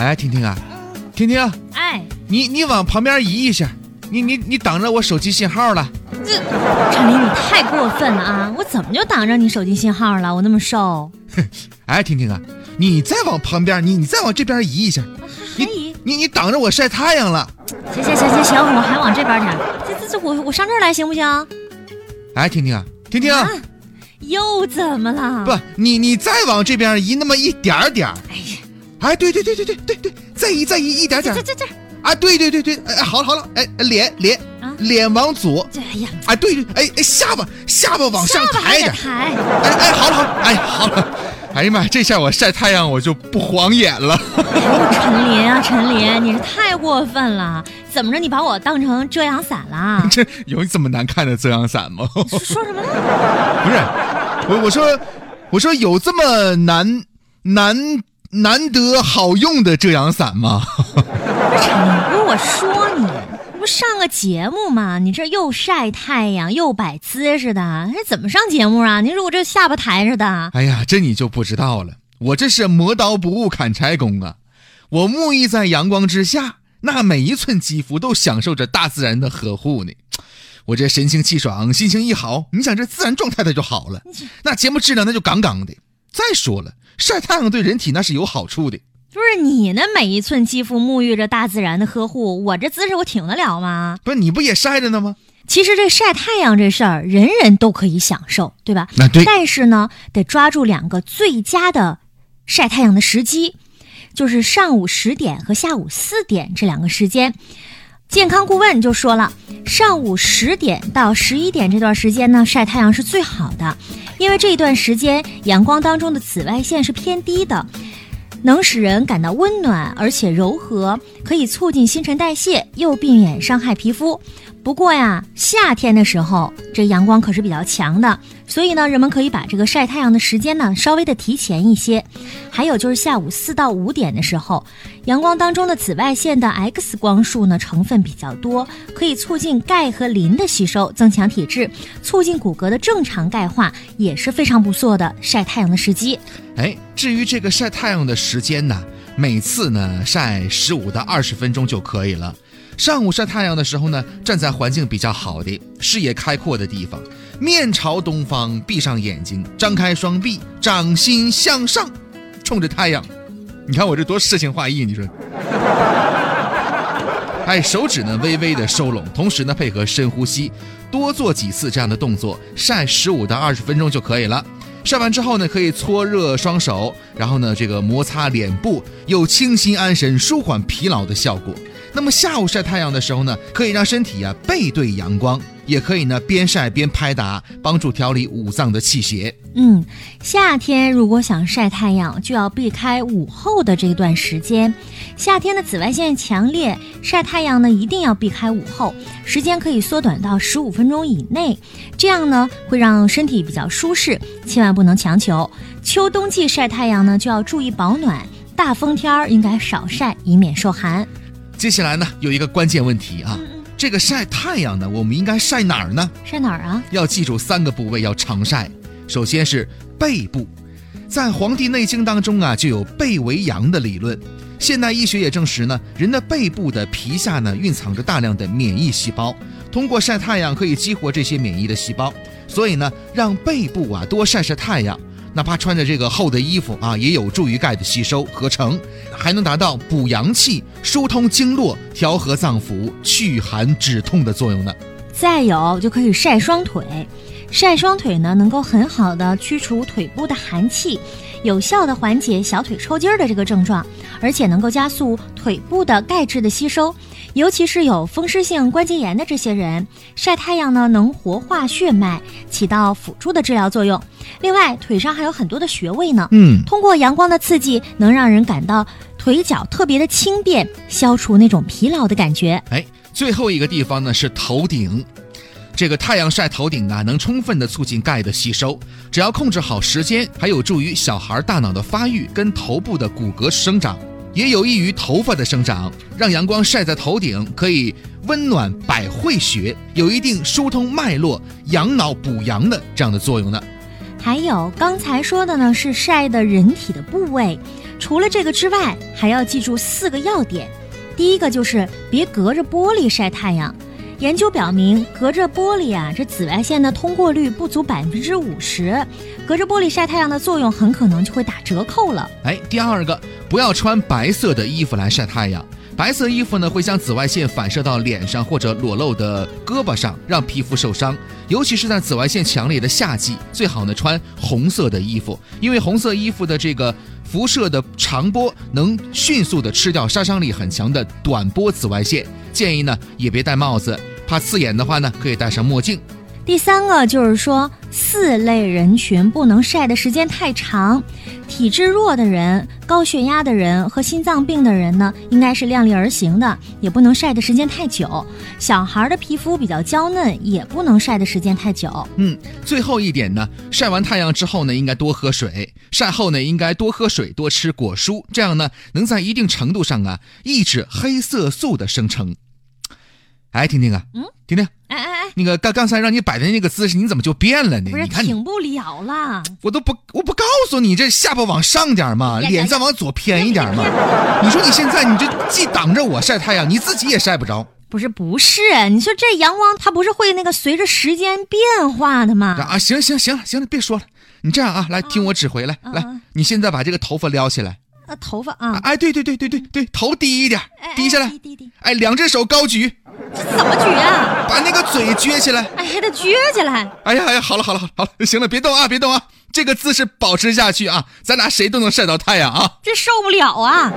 哎，婷婷啊，婷婷，哎，你你往旁边移一下，你你你挡着我手机信号了。这陈林，你太过分了啊！我怎么就挡着你手机信号了？我那么瘦，哎，婷婷啊，你再往旁边，你你再往这边移一下，还移？你你挡着我晒太阳了。行行行行行，我还往这边点。这这这，我我上这儿来行不行？哎，婷婷啊，婷婷，啊，又怎么了？不，你你再往这边移那么一点点儿。哎呀，哎，对对对对对对对，再移再移一点点。这这这这啊，对对对对，哎，好了好了，哎，脸脸啊脸往左，这，哎呀，哎，对对，哎哎，下巴下巴往上抬一点抬。哎哎，好了好了，哎好了，哎呀妈，这下我晒太阳我就不晃眼了。陈林啊，陈林，你是太过分了！怎么着，你把我当成遮阳伞了？这有这么难看的遮阳伞吗？说说什么呢？不是，我我说我说有这么难难难得好用的遮阳伞吗？不是我说你，你不上个节目吗？你这又晒太阳又摆姿势的，这怎么上节目啊？你说我这下巴抬着的，哎呀，这你就不知道了，我这是磨刀不误砍柴工啊！我沐浴在阳光之下，那每一寸肌肤都享受着大自然的呵护呢。我这神清气爽，心情一好，你想这自然状态它就好了，那节目质量那就杠杠的。再说了，晒太阳对人体那是有好处的。不是你那每一寸肌肤沐浴着大自然的呵护，我这姿势我挺得了吗？不是你不也晒着呢吗？其实这晒太阳这事儿，人人都可以享受，对吧？那对但是呢，得抓住两个最佳的晒太阳的时机，就是上午十点和下午四点这两个时间。健康顾问就说了，上午十点到十一点这段时间呢，晒太阳是最好的，因为这一段时间阳光当中的紫外线是偏低的，能使人感到温暖而且柔和，可以促进新陈代谢，又避免伤害皮肤。不过呀，夏天的时候这阳光可是比较强的，所以呢，人们可以把这个晒太阳的时间呢稍微的提前一些。还有就是下午四到五点的时候，阳光当中的紫外线的 X 光束呢成分比较多，可以促进钙和磷的吸收，增强体质，促进骨骼的正常钙化，也是非常不错的晒太阳的时机。哎，至于这个晒太阳的时间呢，每次呢晒十五到二十分钟就可以了。上午晒太阳的时候呢，站在环境比较好的、视野开阔的地方，面朝东方，闭上眼睛，张开双臂，掌心向上，冲着太阳。你看我这多诗情画意，你说？哎，手指呢微微的收拢，同时呢配合深呼吸，多做几次这样的动作，晒十五到二十分钟就可以了。晒完之后呢，可以搓热双手，然后呢这个摩擦脸部，有清新安神、舒缓疲劳的效果。那么下午晒太阳的时候呢，可以让身体啊背对阳光，也可以呢边晒边拍打，帮助调理五脏的气血。嗯，夏天如果想晒太阳，就要避开午后的这段时间。夏天的紫外线强烈，晒太阳呢一定要避开午后，时间可以缩短到十五分钟以内，这样呢会让身体比较舒适，千万不能强求。秋冬季晒太阳呢就要注意保暖，大风天儿应该少晒，以免受寒。接下来呢有一个关键问题啊，这个晒太阳呢，我们应该晒哪儿呢？晒哪儿啊？要记住三个部位要常晒。首先是背部，在《黄帝内经》当中啊，就有背为阳的理论。现代医学也证实呢，人的背部的皮下呢蕴藏着大量的免疫细胞，通过晒太阳可以激活这些免疫的细胞，所以呢，让背部啊多晒晒太阳，哪怕穿着这个厚的衣服啊，也有助于钙的吸收合成，还能达到补阳气、疏通经络、调和脏腑、祛寒止痛的作用呢。再有就可以晒双腿，晒双腿呢能够很好的驱除腿部的寒气，有效的缓解小腿抽筋儿的这个症状，而且能够加速腿部的钙质的吸收。尤其是有风湿性关节炎的这些人，晒太阳呢能活化血脉，起到辅助的治疗作用。另外，腿上还有很多的穴位呢，嗯，通过阳光的刺激，能让人感到腿脚特别的轻便，消除那种疲劳的感觉。哎，最后一个地方呢是头顶，这个太阳晒头顶啊，能充分的促进钙的吸收。只要控制好时间，还有助于小孩大脑的发育跟头部的骨骼生长，也有益于头发的生长。让阳光晒在头顶，可以温暖百会穴，有一定疏通脉络、养脑补阳的这样的作用呢。还有刚才说的呢，是晒的人体的部位。除了这个之外，还要记住四个要点。第一个就是别隔着玻璃晒太阳。研究表明，隔着玻璃啊，这紫外线的通过率不足百分之五十，隔着玻璃晒太阳的作用很可能就会打折扣了。哎，第二个，不要穿白色的衣服来晒太阳。白色衣服呢，会将紫外线反射到脸上或者裸露的胳膊上，让皮肤受伤。尤其是在紫外线强烈的夏季，最好呢穿红色的衣服，因为红色衣服的这个辐射的长波能迅速的吃掉杀伤力很强的短波紫外线。建议呢也别戴帽子，怕刺眼的话呢，可以戴上墨镜。第三个就是说，四类人群不能晒的时间太长。体质弱的人、高血压的人和心脏病的人呢，应该是量力而行的，也不能晒的时间太久。小孩的皮肤比较娇嫩，也不能晒的时间太久。嗯，最后一点呢，晒完太阳之后呢，应该多喝水；晒后呢，应该多喝水、多吃果蔬，这样呢，能在一定程度上啊，抑制黑色素的生成。哎，婷婷啊，嗯，婷婷，哎哎哎，那个刚刚才让你摆的那个姿势，你怎么就变了呢？不是你看你，挺不了了。我都不，我不告诉你，这下巴往上点嘛，脸再往左偏一点嘛。你说你现在你这既挡着我晒太阳，你自己也晒不着不是不是，你说这阳光它不是会那个随着时间变化的吗？啊！行行行了行了，别说了，你这样啊，来听我指挥，来来你现在把这个头发撩起来，呃，头发啊，哎，对对对对对对，头低一点哎，低下来哎，低低低，哎，两只手高举，这怎么举啊？把那个嘴撅起来。哎，还得撅起来。哎呀哎呀，好了好了好了好了，行了，别动啊别动啊，这个姿势保持下去啊，咱俩谁都能晒到太阳啊。这受不了啊！